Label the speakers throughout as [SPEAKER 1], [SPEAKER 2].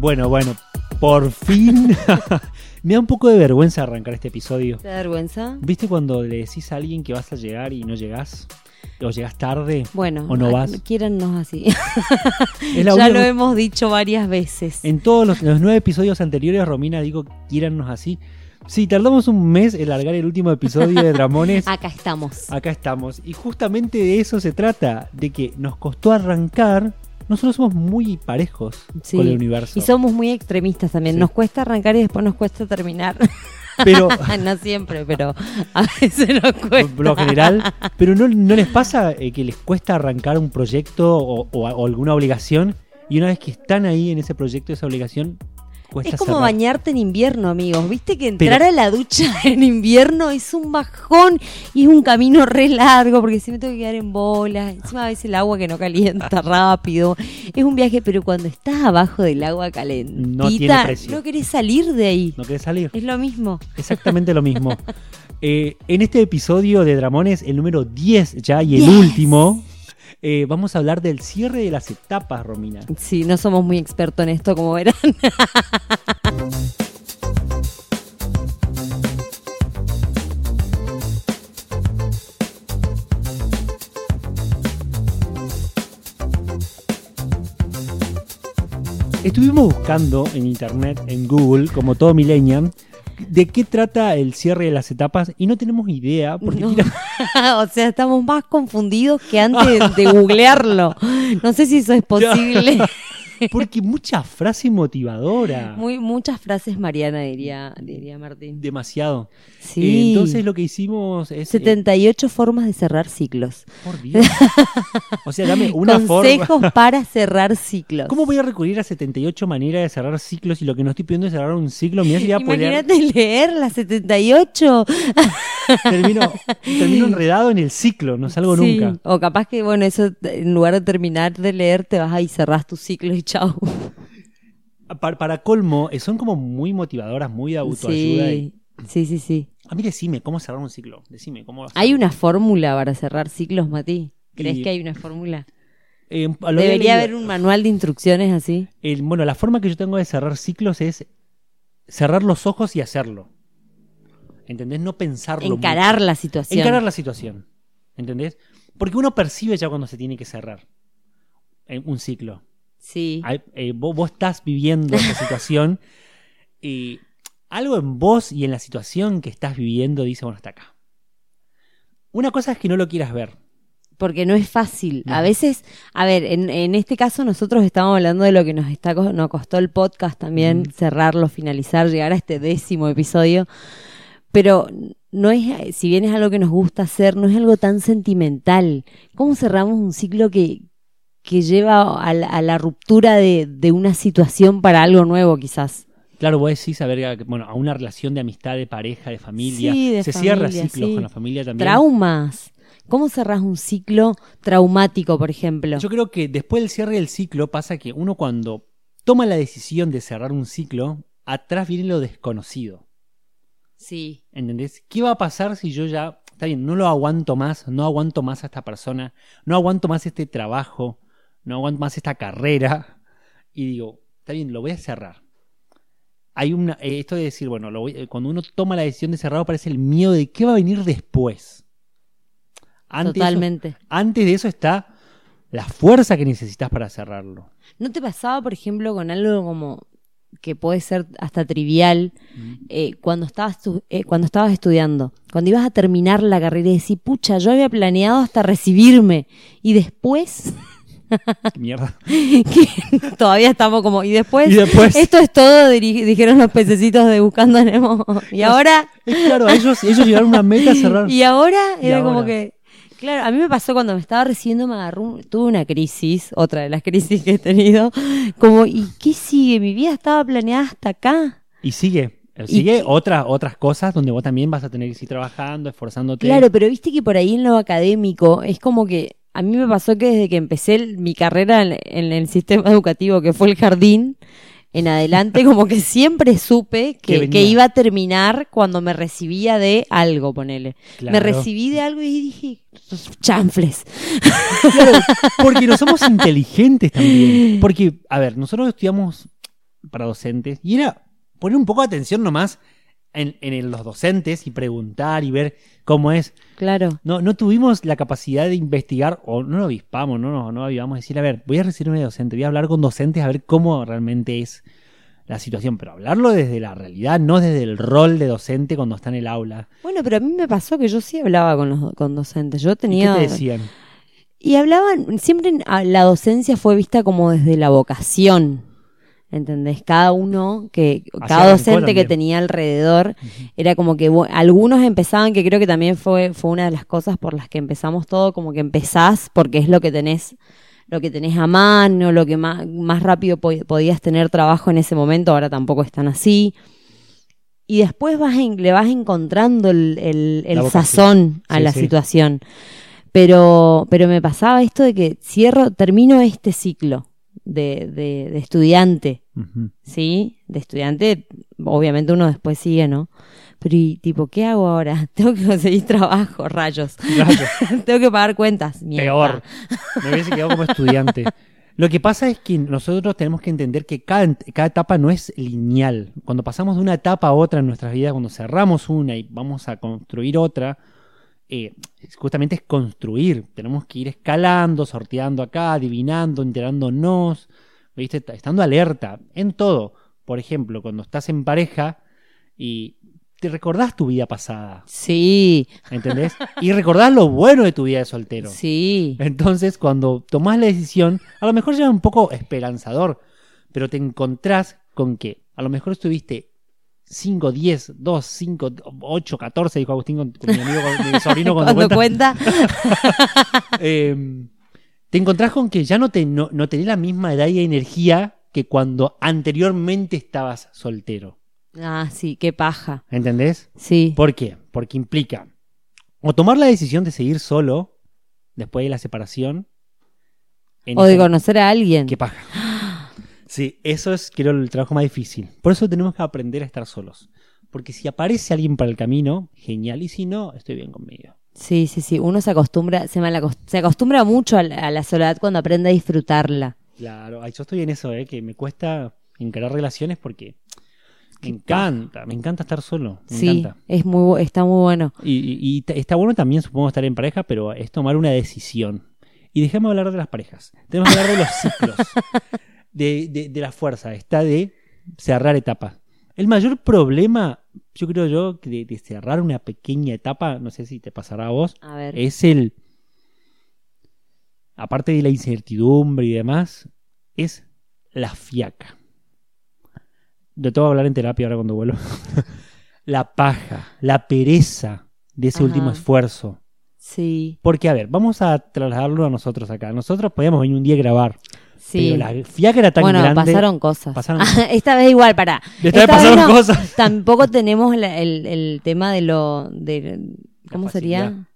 [SPEAKER 1] Bueno, bueno, por fin. Me da un poco de vergüenza arrancar este episodio.
[SPEAKER 2] ¿Te da vergüenza?
[SPEAKER 1] ¿Viste cuando le decís a alguien que vas a llegar y no llegás? ¿O llegás tarde?
[SPEAKER 2] Bueno,
[SPEAKER 1] ¿O no vas?
[SPEAKER 2] quiérannos así. Ya
[SPEAKER 1] única-
[SPEAKER 2] lo hemos dicho varias veces.
[SPEAKER 1] En todos los, los nueve episodios anteriores, Romina digo, quiérannos así. Sí, tardamos un mes en largar el último episodio de Dramones.
[SPEAKER 2] Acá estamos.
[SPEAKER 1] Acá estamos. Y justamente de eso se trata, de que nos costó arrancar. Nosotros somos muy parejos
[SPEAKER 2] Sí.
[SPEAKER 1] con el universo.
[SPEAKER 2] Y somos muy extremistas también.
[SPEAKER 1] Sí.
[SPEAKER 2] Nos cuesta arrancar y después nos cuesta terminar.
[SPEAKER 1] Pero,
[SPEAKER 2] no siempre, pero a veces nos cuesta.
[SPEAKER 1] por lo general, pero no, no les pasa eh, que les cuesta arrancar un proyecto o, o- o alguna obligación y una vez que están ahí en ese proyecto, esa obligación, cuesta
[SPEAKER 2] Es como
[SPEAKER 1] cerrar.
[SPEAKER 2] bañarte en invierno, amigos. Viste que entrar
[SPEAKER 1] Pero-
[SPEAKER 2] a la ducha en invierno es un bajón y es un camino re largo porque si me tengo que quedar en bolas. Encima a veces el agua que no calienta rápido. Es un viaje, pero cuando estás abajo del agua calentita,
[SPEAKER 1] No tiene precio.
[SPEAKER 2] no querés salir de ahí.
[SPEAKER 1] ¿No querés salir?
[SPEAKER 2] Es lo mismo.
[SPEAKER 1] Exactamente lo mismo. Eh, en este episodio de Dramones, el número 10 ya y el
[SPEAKER 2] Yes.
[SPEAKER 1] último, eh, vamos a hablar del cierre de las etapas, Romina.
[SPEAKER 2] Sí, no somos muy expertos en esto, como verán.
[SPEAKER 1] Estuvimos buscando en internet, en Google, como todo millennial, de qué trata el cierre de las etapas y no tenemos idea, porque
[SPEAKER 2] No.
[SPEAKER 1] tira-
[SPEAKER 2] o sea, estamos más confundidos que antes de, de googlearlo. No sé si eso es posible.
[SPEAKER 1] porque mucha frase motivadora.
[SPEAKER 2] Muy, muchas frases Mariana, diría, diría Martín.
[SPEAKER 1] Demasiado.
[SPEAKER 2] Sí.
[SPEAKER 1] Eh, entonces lo que hicimos es... eh,
[SPEAKER 2] 78 formas de cerrar ciclos.
[SPEAKER 1] por Dios. O sea, dame una forma...
[SPEAKER 2] Consejos para cerrar ciclos.
[SPEAKER 1] ¿Cómo voy a recurrir a 78 maneras de cerrar ciclos y lo que no estoy pidiendo es cerrar un ciclo? Mirá si voy a poder-
[SPEAKER 2] Imagínate leer las 78.
[SPEAKER 1] termino, termino enredado en el ciclo, no salgo
[SPEAKER 2] Sí,
[SPEAKER 1] nunca.
[SPEAKER 2] O capaz que, bueno, eso en lugar de terminar de leer, te vas ahí y cerrás tu ciclo y chao.
[SPEAKER 1] Para, para colmo, eh, son como muy motivadoras, muy de autoayuda. y-
[SPEAKER 2] Sí, sí, sí, sí.
[SPEAKER 1] A mí decime, ¿cómo cerrar un ciclo? Decime, ¿cómo
[SPEAKER 2] ¿Hay una fórmula para cerrar ciclos, Mati? ¿Crees
[SPEAKER 1] Y-
[SPEAKER 2] que hay una fórmula?
[SPEAKER 1] Eh,
[SPEAKER 2] Debería haber un manual de instrucciones así.
[SPEAKER 1] El- bueno, la forma que yo tengo de cerrar ciclos es cerrar los ojos y hacerlo. ¿Entendés? No pensarlo.
[SPEAKER 2] Encarar
[SPEAKER 1] mucho.
[SPEAKER 2] la situación.
[SPEAKER 1] Encarar la situación. ¿Entendés? Porque uno percibe ya cuando se tiene que cerrar eh, un ciclo.
[SPEAKER 2] Sí.
[SPEAKER 1] Hay- eh, vos, vos estás viviendo esa situación y algo en vos y en la situación que estás viviendo dice, bueno, está acá. Una cosa es que no lo quieras ver.
[SPEAKER 2] Porque no es fácil. A veces, a ver, en, en este caso nosotros estamos hablando de lo que nos está nos costó el podcast también,
[SPEAKER 1] Mm.
[SPEAKER 2] cerrarlo, finalizar, llegar a este décimo episodio. Pero no es, si bien es algo que nos gusta hacer, no es algo tan sentimental. ¿Cómo cerramos un ciclo que, que lleva a la, a la ruptura de, de una situación para algo nuevo, quizás?
[SPEAKER 1] Claro, vos decís, a ver, bueno, a una relación de amistad, de pareja, de familia.
[SPEAKER 2] Sí, de
[SPEAKER 1] Se cierra ciclos
[SPEAKER 2] sí.
[SPEAKER 1] con la familia también.
[SPEAKER 2] Traumas. ¿Cómo cerrás un ciclo traumático, por ejemplo?
[SPEAKER 1] Yo creo que después del cierre del ciclo pasa que uno cuando toma la decisión de cerrar un ciclo, atrás viene lo desconocido.
[SPEAKER 2] Sí.
[SPEAKER 1] ¿Entendés? ¿Qué va a pasar si yo ya, está bien, no lo aguanto más, no aguanto más a esta persona, no aguanto más este trabajo, no aguanto más esta carrera? Y digo, está bien, lo voy a cerrar. Hay una, eh, esto de decir, bueno, lo voy- eh, cuando uno toma la decisión de cerrarlo aparece el miedo de qué va a venir después. Antes eso-
[SPEAKER 2] Totalmente.
[SPEAKER 1] antes de eso está la fuerza que necesitas para cerrarlo.
[SPEAKER 2] ¿No te pasaba, por ejemplo, con algo como que puede ser hasta trivial eh, cuando estabas tu- eh, cuando estabas estudiando, cuando ibas a terminar la carrera y decís, pucha, yo había planeado hasta recibirme y después
[SPEAKER 1] ¿Qué mierda?
[SPEAKER 2] todavía estamos como y después,
[SPEAKER 1] Y después-
[SPEAKER 2] esto es todo diri- dijeron los pececitos de buscando a Nemo y ahora
[SPEAKER 1] claro, ellos, ellos llegaron a una meta a cerrar.
[SPEAKER 2] y ahora
[SPEAKER 1] Y
[SPEAKER 2] era como que Claro, a mí me pasó cuando me estaba recibiendo, me agarró, tuve una crisis, otra de las crisis que he tenido, como, ¿y qué sigue? Mi vida estaba planeada hasta acá.
[SPEAKER 1] Y sigue.
[SPEAKER 2] Y-
[SPEAKER 1] Sigue otras otras cosas donde vos también vas a tener que seguir trabajando, esforzándote.
[SPEAKER 2] Claro, pero viste que por ahí en lo académico es como que a mí me pasó que desde que empecé mi carrera en, en el sistema educativo, que fue el jardín, en adelante como que siempre supe
[SPEAKER 1] Que
[SPEAKER 2] iba a terminar cuando me recibía de algo, ponele. Me recibí de algo y dije, chanfles.
[SPEAKER 1] Claro, porque no somos inteligentes también. Porque, a ver, nosotros estudiamos para docentes y era poner un poco de atención nomás en, en los docentes y preguntar y ver cómo es.
[SPEAKER 2] Claro.
[SPEAKER 1] No, no tuvimos la capacidad de investigar o no lo avispamos, no, no, no avivamos, decir, a ver, voy a recibirme de docente, voy a hablar con docentes a ver cómo realmente es la situación, pero hablarlo desde la realidad, no desde el rol de docente cuando está en el aula.
[SPEAKER 2] Bueno, pero a mí me pasó que yo sí hablaba con los con docentes. Yo
[SPEAKER 1] ¿Y
[SPEAKER 2] tenía
[SPEAKER 1] qué te decían?
[SPEAKER 2] Y hablaban, siempre a- la docencia fue vista como desde la vocación. ¿Entendés? Cada uno que, cada docente que tenía alrededor, era como que algunos empezaban, que creo que también fue, fue una de las cosas por las que empezamos todo, como que empezás porque es lo que tenés, lo que tenés a mano, lo que más, más rápido po- podías tener trabajo en ese momento, ahora tampoco es tan así. Y después vas en- le vas encontrando el, el- sazón a
[SPEAKER 1] Sí,
[SPEAKER 2] la
[SPEAKER 1] sí.
[SPEAKER 2] situación. Pero, pero me pasaba esto de que cierro, termino este ciclo de, de, de estudiante. ¿sí? De estudiante, obviamente uno después sigue, ¿no? Pero y tipo, ¿qué hago ahora? Tengo que conseguir trabajo, rayos.
[SPEAKER 1] Claro,
[SPEAKER 2] Tengo que pagar cuentas. mierda.
[SPEAKER 1] peor. Me hubiese quedado como estudiante. Lo que pasa es que nosotros tenemos que entender que cada, cada etapa no es lineal. Cuando pasamos de una etapa a otra en nuestras vidas, cuando cerramos una y vamos a construir otra, eh, justamente es construir. Tenemos que ir escalando, sorteando acá, adivinando, enterándonos, ¿viste? estando alerta en todo. Por ejemplo, cuando estás en pareja y te recordás tu vida pasada,
[SPEAKER 2] Sí,
[SPEAKER 1] ¿entendés? y recordás lo bueno de tu vida de soltero.
[SPEAKER 2] sí.
[SPEAKER 1] Entonces, cuando tomás la decisión, a lo mejor ya un poco esperanzador, pero te encontrás con que a lo mejor estuviste 5, 10, 2, 5, 8, 14, dijo Agustín con, con mi amigo, con mi sobrino cuando,
[SPEAKER 2] Cuando
[SPEAKER 1] cuenta.
[SPEAKER 2] cuenta,
[SPEAKER 1] Eh, te encontrás con que ya no, te, no, no tenés la misma edad y energía que cuando anteriormente estabas soltero.
[SPEAKER 2] ah, sí, qué paja.
[SPEAKER 1] ¿Entendés?
[SPEAKER 2] Sí,
[SPEAKER 1] ¿Por qué? Porque implica o tomar la decisión de seguir solo después de la separación.
[SPEAKER 2] o de conocer a alguien.
[SPEAKER 1] Qué paja. Sí, eso es, creo, el trabajo más difícil. Por eso tenemos que aprender a estar solos. Porque si aparece alguien para el camino, genial. Y si no, estoy bien conmigo.
[SPEAKER 2] Sí, sí, sí. Uno se acostumbra, se, se acostumbra mucho a la, a la soledad cuando aprende a disfrutarla.
[SPEAKER 1] Claro, ay, yo estoy en eso, ¿eh? que me cuesta encarar relaciones porque me encanta, me encanta estar solo. Me
[SPEAKER 2] sí,
[SPEAKER 1] encanta.
[SPEAKER 2] es muy, está muy bueno.
[SPEAKER 1] Y, y- está bueno también, supongo, estar en pareja, pero es tomar una decisión. Y déjame hablar de las parejas. Tenemos que hablar de los ciclos. de, de- de la fuerza. Está de cerrar etapas. El mayor problema, yo creo yo, que de, de cerrar una pequeña etapa, no sé si te pasará a vos,
[SPEAKER 2] A ver.
[SPEAKER 1] es el. Aparte de la incertidumbre y demás, es la fiaca. Yo te voy a hablar en terapia ahora cuando vuelvo. la paja, la pereza de ese
[SPEAKER 2] Ajá.
[SPEAKER 1] último esfuerzo.
[SPEAKER 2] Sí,
[SPEAKER 1] Porque, a ver, vamos a trasladarlo a nosotros acá. Nosotros podíamos venir un día a grabar.
[SPEAKER 2] Sí.
[SPEAKER 1] Pero la fiaca era tan
[SPEAKER 2] bueno,
[SPEAKER 1] grande.
[SPEAKER 2] pasaron cosas.
[SPEAKER 1] pasaron-
[SPEAKER 2] Esta vez igual, para.
[SPEAKER 1] Esta vez pasaron cosas.
[SPEAKER 2] Tampoco tenemos la- el, el tema de lo. De, ¿Cómo sería?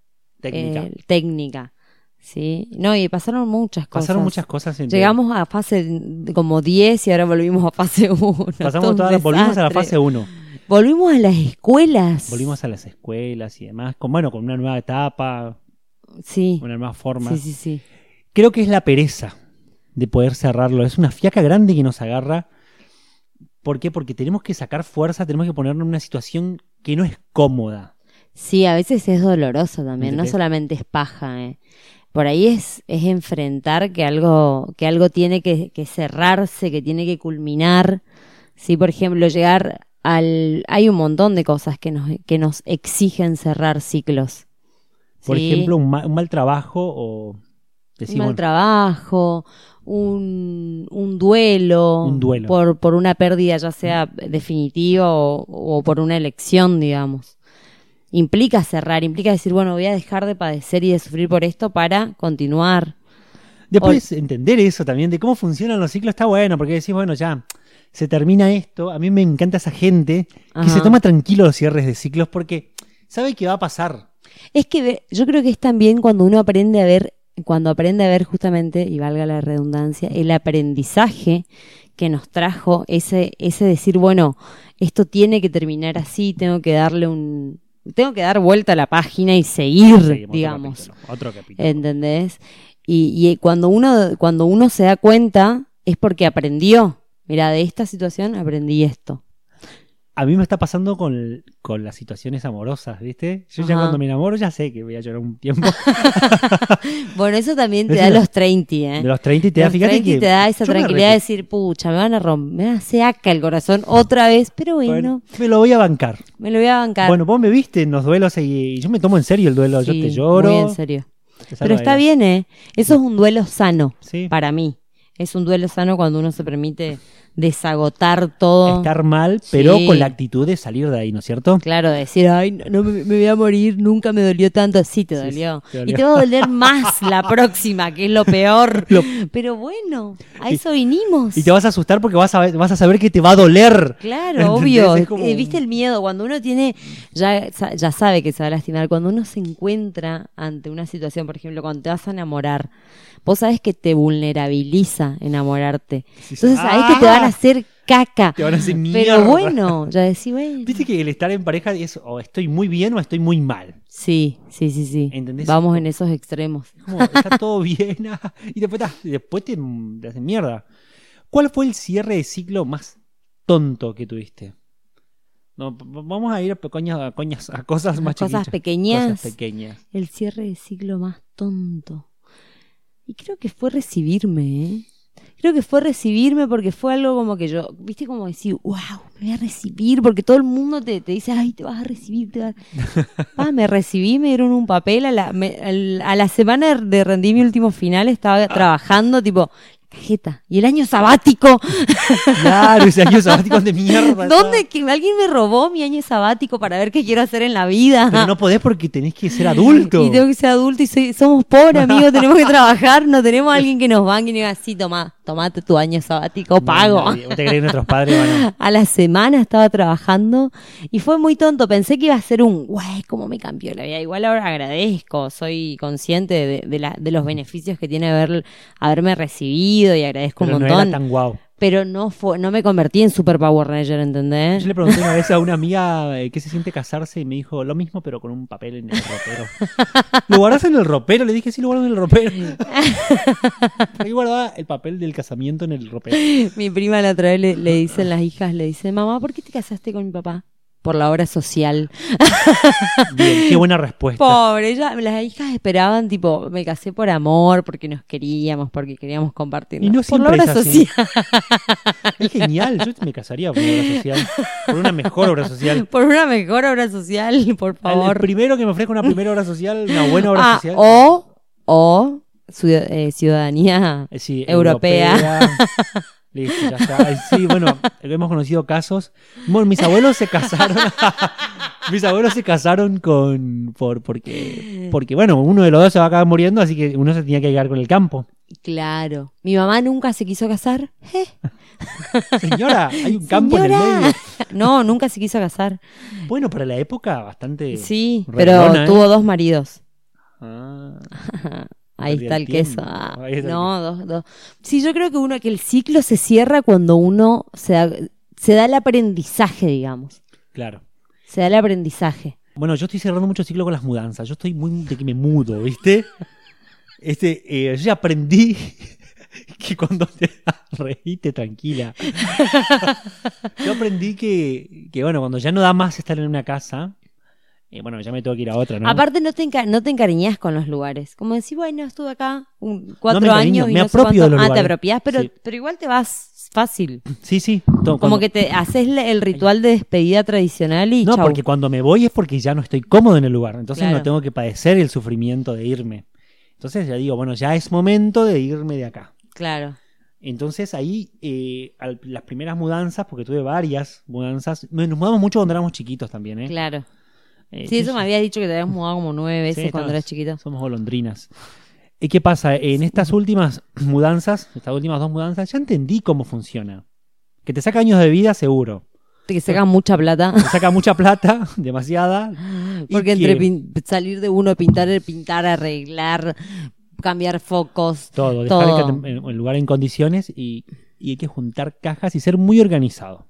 [SPEAKER 1] Técnica.
[SPEAKER 2] Eh, técnica. Sí. No, y pasaron muchas cosas.
[SPEAKER 1] pasaron muchas cosas. en-
[SPEAKER 2] Llegamos a fase de- como 10 y ahora volvimos a fase 1.
[SPEAKER 1] Pasamos toda la- volvimos a la fase 1.
[SPEAKER 2] Volvimos a las escuelas.
[SPEAKER 1] Volvimos a las escuelas y demás. Con, bueno, con una nueva etapa,
[SPEAKER 2] Sí.
[SPEAKER 1] una nueva forma.
[SPEAKER 2] Sí, sí, sí.
[SPEAKER 1] Creo que es la pereza de poder cerrarlo. Es una fiaca grande que nos agarra. ¿Por qué? Porque tenemos que sacar fuerza, tenemos que ponernos en una situación que no es cómoda.
[SPEAKER 2] Sí, a veces es doloroso también, no solamente es paja. eh. Por ahí es, es enfrentar que algo, que algo tiene que, que cerrarse, que tiene que culminar. Sí, por ejemplo, llegar al... Hay un montón de cosas que nos, que nos exigen cerrar ciclos.
[SPEAKER 1] Por
[SPEAKER 2] ¿sí?
[SPEAKER 1] ejemplo, un, ma- un mal trabajo o
[SPEAKER 2] un mal trabajo, un, un duelo,
[SPEAKER 1] Un duelo.
[SPEAKER 2] Por, por una pérdida ya sea definitiva o, o por una elección, digamos. Implica cerrar, implica decir, bueno, voy a dejar de padecer y de sufrir por esto para continuar.
[SPEAKER 1] Después entender eso también, de cómo funcionan los ciclos, está bueno, porque decís, bueno, ya, se termina esto. A mí me encanta esa gente que
[SPEAKER 2] Ajá.
[SPEAKER 1] se toma tranquilo los cierres de ciclos porque sabe que va a pasar.
[SPEAKER 2] Es que yo creo que es también cuando uno aprende a ver, cuando aprende a ver justamente, y valga la redundancia, el aprendizaje que nos trajo ese, ese decir, bueno, esto tiene que terminar así, tengo que darle un, tengo que dar vuelta a la página y seguir,
[SPEAKER 1] Seguimos otro
[SPEAKER 2] digamos.
[SPEAKER 1] capítulo, Otro capítulo.
[SPEAKER 2] ¿Entendés? Y, y cuando uno, cuando uno se da cuenta, es porque aprendió. Mira, de esta situación aprendí esto.
[SPEAKER 1] A mí me está pasando con, con las situaciones amorosas, ¿viste? Yo ya cuando me enamoro ya sé que voy a llorar un tiempo.
[SPEAKER 2] Bueno, eso también te da los 30, ¿eh?
[SPEAKER 1] De los 30 y te da,
[SPEAKER 2] Los
[SPEAKER 1] fíjate
[SPEAKER 2] 30
[SPEAKER 1] que.
[SPEAKER 2] te da esa
[SPEAKER 1] yo
[SPEAKER 2] tranquilidad de decir, pucha, me van a romper, me hace acá el corazón otra vez, pero bueno,
[SPEAKER 1] Bueno, me lo voy a bancar.
[SPEAKER 2] me lo voy a bancar.
[SPEAKER 1] Bueno, vos me viste en los duelos y yo me tomo en serio el duelo. yo
[SPEAKER 2] Sí,
[SPEAKER 1] te lloro.
[SPEAKER 2] Muy en serio. Pero está bien, ¿eh? Eso es un duelo sano
[SPEAKER 1] Sí.
[SPEAKER 2] para mí. Es un duelo sano cuando uno se permite desagotar todo.
[SPEAKER 1] Estar mal, pero
[SPEAKER 2] Sí.
[SPEAKER 1] con la actitud de salir de ahí, ¿no es cierto?
[SPEAKER 2] Claro, decir, ay, no, no me, me voy a morir, nunca me dolió tanto. Sí, te
[SPEAKER 1] Sí,
[SPEAKER 2] dolió.
[SPEAKER 1] sí, te dolió.
[SPEAKER 2] Y te va a doler más la próxima, que es lo peor.
[SPEAKER 1] Lo-
[SPEAKER 2] Pero bueno, a eso vinimos.
[SPEAKER 1] Y te vas a asustar porque vas a, vas a saber que te va a doler.
[SPEAKER 2] Claro,
[SPEAKER 1] ¿Entendés?
[SPEAKER 2] obvio.
[SPEAKER 1] Como-
[SPEAKER 2] Eh, ¿Viste el miedo? Cuando uno tiene, ya, ya sabe que se va a lastimar, cuando uno se encuentra ante una situación, por ejemplo, cuando te vas a enamorar, vos sabes que te vulnerabiliza enamorarte.
[SPEAKER 1] Sí.
[SPEAKER 2] Entonces sabés que te van a hacer caca.
[SPEAKER 1] Te van a hacer
[SPEAKER 2] Pero
[SPEAKER 1] mierda.
[SPEAKER 2] bueno, ya decís, bueno.
[SPEAKER 1] Viste que el estar en pareja es o estoy muy bien o estoy muy mal.
[SPEAKER 2] Sí, sí, sí, sí.
[SPEAKER 1] ¿Entendés?
[SPEAKER 2] Vamos en esos extremos.
[SPEAKER 1] Como, está todo bien. ah, y después, después te, te hacen mierda. ¿Cuál fue el cierre de ciclo más tonto que tuviste? No, vamos a ir a, pequeñas, a, coñas- a cosas más
[SPEAKER 2] Cosas
[SPEAKER 1] chiquitas.
[SPEAKER 2] pequeñas.
[SPEAKER 1] Cosas pequeñas.
[SPEAKER 2] El cierre de ciclo más tonto. Y creo que fue recibirme, ¿eh? Creo que fue recibirme porque fue algo como que yo, viste, como decir, wow, me voy a recibir, porque todo el mundo te, te dice, ay, te vas a recibir. Te vas... Pa, me recibí, me dieron un papel, a la, me- a la semana de rendí mi último final, estaba trabajando, tipo, cajeta. Y el año sabático,
[SPEAKER 1] Claro, ese año sabático de mierda.
[SPEAKER 2] ¿dónde que alguien me robó mi año sabático para ver qué quiero hacer en la vida?
[SPEAKER 1] Pero no podés porque tenés que ser adulto.
[SPEAKER 2] Y tengo que ser adulto y soy- somos pobres, amigos, tenemos que trabajar, no tenemos a alguien que nos banque y diga, sí, toma, tomate tu año sabático,
[SPEAKER 1] No,
[SPEAKER 2] pago.
[SPEAKER 1] nadie. ¿Vos te crees que nuestros padres a...
[SPEAKER 2] La semana estaba trabajando y fue muy tonto. Pensé que iba a ser un, güey, cómo me cambió la vida. Igual ahora agradezco, soy consciente de, de la- de los beneficios que tiene haber, haberme recibido y agradezco
[SPEAKER 1] Pero
[SPEAKER 2] un
[SPEAKER 1] no era tan guau.
[SPEAKER 2] Pero no fue, no me convertí en Super Power Ranger, ¿entendés?
[SPEAKER 1] Yo le pregunté una vez a una amiga eh, qué se siente casarse y me dijo lo mismo, pero con un papel en el ropero. ¿Lo guardás en el ropero? Le dije, sí, lo guardo en el ropero. Ahí guardaba el papel del casamiento en el ropero.
[SPEAKER 2] Mi prima la otra vez le, le dicen las hijas, le dice, mamá, ¿por qué te casaste con mi papá? Por la obra social.
[SPEAKER 1] Bien, qué buena respuesta.
[SPEAKER 2] Pobre, ella, las hijas esperaban, tipo, me casé por amor, porque nos queríamos, porque queríamos compartir.
[SPEAKER 1] Y no
[SPEAKER 2] por la obra
[SPEAKER 1] es así.
[SPEAKER 2] social.
[SPEAKER 1] Es genial, yo me casaría por una obra social. Por una mejor obra social.
[SPEAKER 2] Por una mejor obra social, por favor.
[SPEAKER 1] primero que me ofrezca una primera obra social, una buena obra
[SPEAKER 2] Ah,
[SPEAKER 1] social.
[SPEAKER 2] o, o eh, ciudadanía
[SPEAKER 1] Eh,
[SPEAKER 2] europea.
[SPEAKER 1] Listo, ya está. Sí, bueno, hemos conocido casos. Bueno, mis abuelos se casaron. mis abuelos se casaron con. Por, porque, porque, bueno, uno de los dos se va a acabar muriendo, así que uno se tenía que quedar con el campo.
[SPEAKER 2] Claro. Mi mamá nunca se quiso casar. Eh,
[SPEAKER 1] Señora, hay un campo en el
[SPEAKER 2] señora.
[SPEAKER 1] medio.
[SPEAKER 2] No, nunca se quiso casar.
[SPEAKER 1] Bueno, para la época, bastante.
[SPEAKER 2] Sí, pero
[SPEAKER 1] ¿eh?
[SPEAKER 2] tuvo dos maridos.
[SPEAKER 1] Ah,
[SPEAKER 2] Ahí
[SPEAKER 1] Perdí
[SPEAKER 2] está
[SPEAKER 1] el
[SPEAKER 2] el queso.
[SPEAKER 1] tiempo.
[SPEAKER 2] Ah,
[SPEAKER 1] Ahí está el
[SPEAKER 2] no, dos, dos. Sí, yo creo que uno que el ciclo se cierra cuando uno se da, se da el aprendizaje, digamos.
[SPEAKER 1] claro.
[SPEAKER 2] Se da el aprendizaje.
[SPEAKER 1] Bueno, yo estoy cerrando mucho ciclo con las mudanzas. Yo estoy muy de que me mudo, ¿viste? Este, eh, yo ya aprendí que cuando te reíte tranquila. Yo aprendí que, que, bueno, cuando ya no da más estar en una casa, eh, bueno, ya me tengo que ir a otra, ¿no?
[SPEAKER 2] Aparte no te, enca- no te encariñas con los lugares. Como decir, bueno, estuve acá un, cuatro
[SPEAKER 1] me
[SPEAKER 2] años y
[SPEAKER 1] me
[SPEAKER 2] no sé
[SPEAKER 1] apropio de
[SPEAKER 2] cuánto-
[SPEAKER 1] los
[SPEAKER 2] Ah, te apropias, pero,
[SPEAKER 1] Sí.
[SPEAKER 2] pero igual te vas fácil.
[SPEAKER 1] Sí, sí.
[SPEAKER 2] Como
[SPEAKER 1] cuando-
[SPEAKER 2] que te haces el ritual de despedida tradicional y
[SPEAKER 1] No,
[SPEAKER 2] chau.
[SPEAKER 1] porque cuando me voy es porque ya no estoy cómodo en el lugar. Entonces
[SPEAKER 2] Claro.
[SPEAKER 1] no tengo que padecer el sufrimiento de irme. Entonces ya digo, bueno, ya es momento de irme de acá.
[SPEAKER 2] Claro.
[SPEAKER 1] Entonces ahí, eh, al- las primeras mudanzas, porque tuve varias mudanzas, nos mudamos mucho cuando éramos chiquitos también, ¿eh?
[SPEAKER 2] Claro.
[SPEAKER 1] Eh,
[SPEAKER 2] Sí, eso me habías dicho que te habías mudado como nueve veces
[SPEAKER 1] Sí,
[SPEAKER 2] cuando eras chiquito.
[SPEAKER 1] Somos golondrinas. ¿Y qué pasa? En estas últimas mudanzas, estas últimas dos mudanzas, ya entendí cómo funciona. Que te saca años de vida, seguro.
[SPEAKER 2] Que sacan mucha plata.
[SPEAKER 1] Te saca mucha plata, demasiada.
[SPEAKER 2] Porque
[SPEAKER 1] que-
[SPEAKER 2] entre salir de uno, pintar, pintar, arreglar, cambiar focos.
[SPEAKER 1] Todo, dejar
[SPEAKER 2] Todo.
[SPEAKER 1] el, el- el lugar en condiciones y, y hay que juntar cajas y ser muy organizado.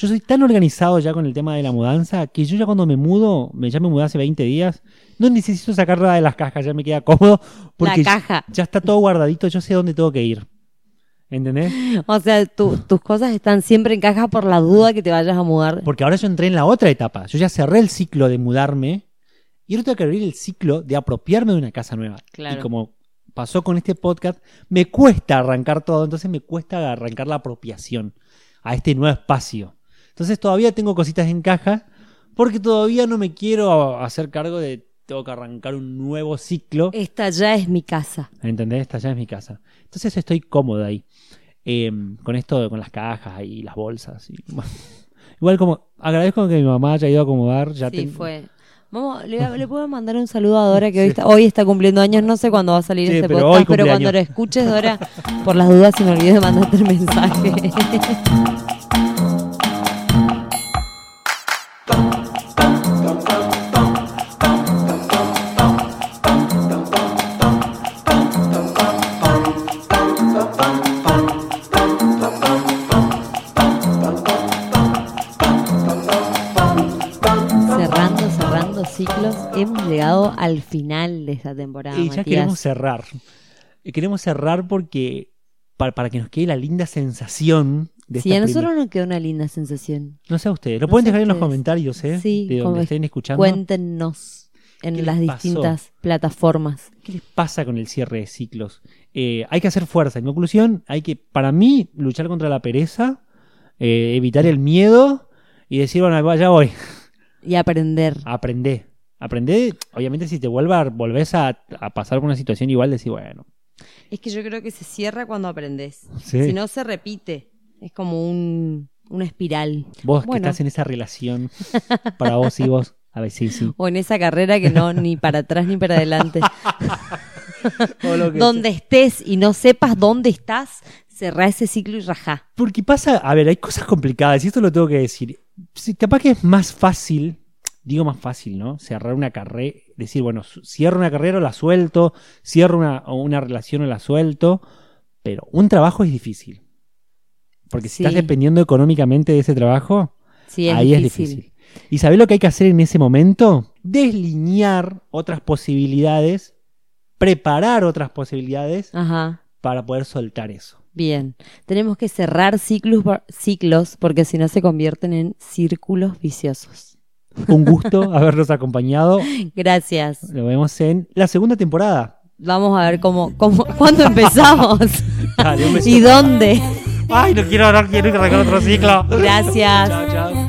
[SPEAKER 1] Yo soy tan organizado ya con el tema de la mudanza que yo ya cuando me mudo, me, ya me mudé hace 20 días, no necesito sacar nada de las cajas, ya me queda cómodo porque
[SPEAKER 2] la caja.
[SPEAKER 1] ya está todo guardadito, yo sé dónde tengo que ir. ¿Entendés?
[SPEAKER 2] O sea, tu- tus cosas están siempre en caja por la duda que te vayas a mudar.
[SPEAKER 1] Porque ahora yo entré en la otra etapa. Yo ya cerré el ciclo de mudarme y ahora tengo que abrir el ciclo de apropiarme de una casa nueva.
[SPEAKER 2] Claro.
[SPEAKER 1] Y como pasó con este podcast, me cuesta arrancar todo, entonces me cuesta arrancar la apropiación a este nuevo espacio. Entonces todavía tengo cositas en caja porque todavía no me quiero hacer cargo de tengo que arrancar un nuevo ciclo.
[SPEAKER 2] Esta ya es mi casa.
[SPEAKER 1] ¿Entendés? Esta ya es mi casa. Entonces estoy cómodo ahí. Eh, con esto, con las cajas y las bolsas. y- Igual como agradezco que mi mamá haya ido a acomodar. Ya
[SPEAKER 2] sí, fue. Vamos, le, le puedo mandar un saludo a Dora que hoy, está, hoy está cumpliendo años. No sé cuándo va a salir
[SPEAKER 1] Sí,
[SPEAKER 2] este
[SPEAKER 1] pero
[SPEAKER 2] podcast, pero cuando lo escuches, Dora, por las dudas, si me olvidé de mandarte el mensaje. Llegado al final de esta temporada.
[SPEAKER 1] y ya
[SPEAKER 2] Matías.
[SPEAKER 1] queremos cerrar. Queremos cerrar porque para, para que nos quede la linda sensación de
[SPEAKER 2] Sí, a nosotros nos quedó una linda sensación.
[SPEAKER 1] No sé a ustedes. Lo
[SPEAKER 2] no
[SPEAKER 1] pueden dejar en los comentarios, ¿eh?
[SPEAKER 2] Sí,
[SPEAKER 1] de donde
[SPEAKER 2] es-
[SPEAKER 1] estén escuchando.
[SPEAKER 2] Cuéntenos
[SPEAKER 1] ¿Qué
[SPEAKER 2] en las
[SPEAKER 1] pasó?
[SPEAKER 2] distintas plataformas.
[SPEAKER 1] ¿Qué les pasa con el cierre de ciclos? Eh, hay que hacer fuerza. En conclusión, hay que, para mí, luchar contra la pereza, eh, evitar el miedo y decir, bueno, ya voy.
[SPEAKER 2] Y aprender.
[SPEAKER 1] Aprendé. Aprendé, obviamente, si te vuelva, volvés a, a pasar por una situación igual, decir, bueno.
[SPEAKER 2] Es que yo creo que se cierra cuando aprendes.
[SPEAKER 1] Sí.
[SPEAKER 2] Si no, se repite. Es como un, una espiral.
[SPEAKER 1] Vos
[SPEAKER 2] Bueno.
[SPEAKER 1] que estás en esa relación, para vos y vos, a ver, sí, sí.
[SPEAKER 2] O en esa carrera que no ni para atrás ni para adelante. Donde estés y no sepas dónde estás, cerrá ese ciclo y rajá.
[SPEAKER 1] Porque pasa, a ver, hay cosas complicadas, y esto lo tengo que decir. Sí, capaz que es más fácil, digo más fácil, ¿no? Cerrar una carrera, decir, bueno, cierro una carrera o la suelto, cierro una, una relación o la suelto, pero un trabajo es difícil. Porque si
[SPEAKER 2] Sí.
[SPEAKER 1] estás dependiendo económicamente de ese trabajo,
[SPEAKER 2] Sí, es
[SPEAKER 1] ahí
[SPEAKER 2] difícil.
[SPEAKER 1] es difícil. ¿Y sabés lo que hay que hacer en ese momento? Deslinear otras posibilidades, preparar otras posibilidades
[SPEAKER 2] Ajá.
[SPEAKER 1] para poder soltar eso.
[SPEAKER 2] Bien. Tenemos que cerrar ciclos, ciclos porque si no se convierten en círculos viciosos.
[SPEAKER 1] Un gusto haberlos acompañado.
[SPEAKER 2] Gracias.
[SPEAKER 1] Lo vemos en la segunda temporada.
[SPEAKER 2] Vamos a ver cómo, cómo cuándo empezamos
[SPEAKER 1] Dale, un besito.
[SPEAKER 2] y dónde.
[SPEAKER 1] Ay, no quiero, no quiero arrancar otro ciclo.
[SPEAKER 2] Gracias.
[SPEAKER 1] Chao, chao.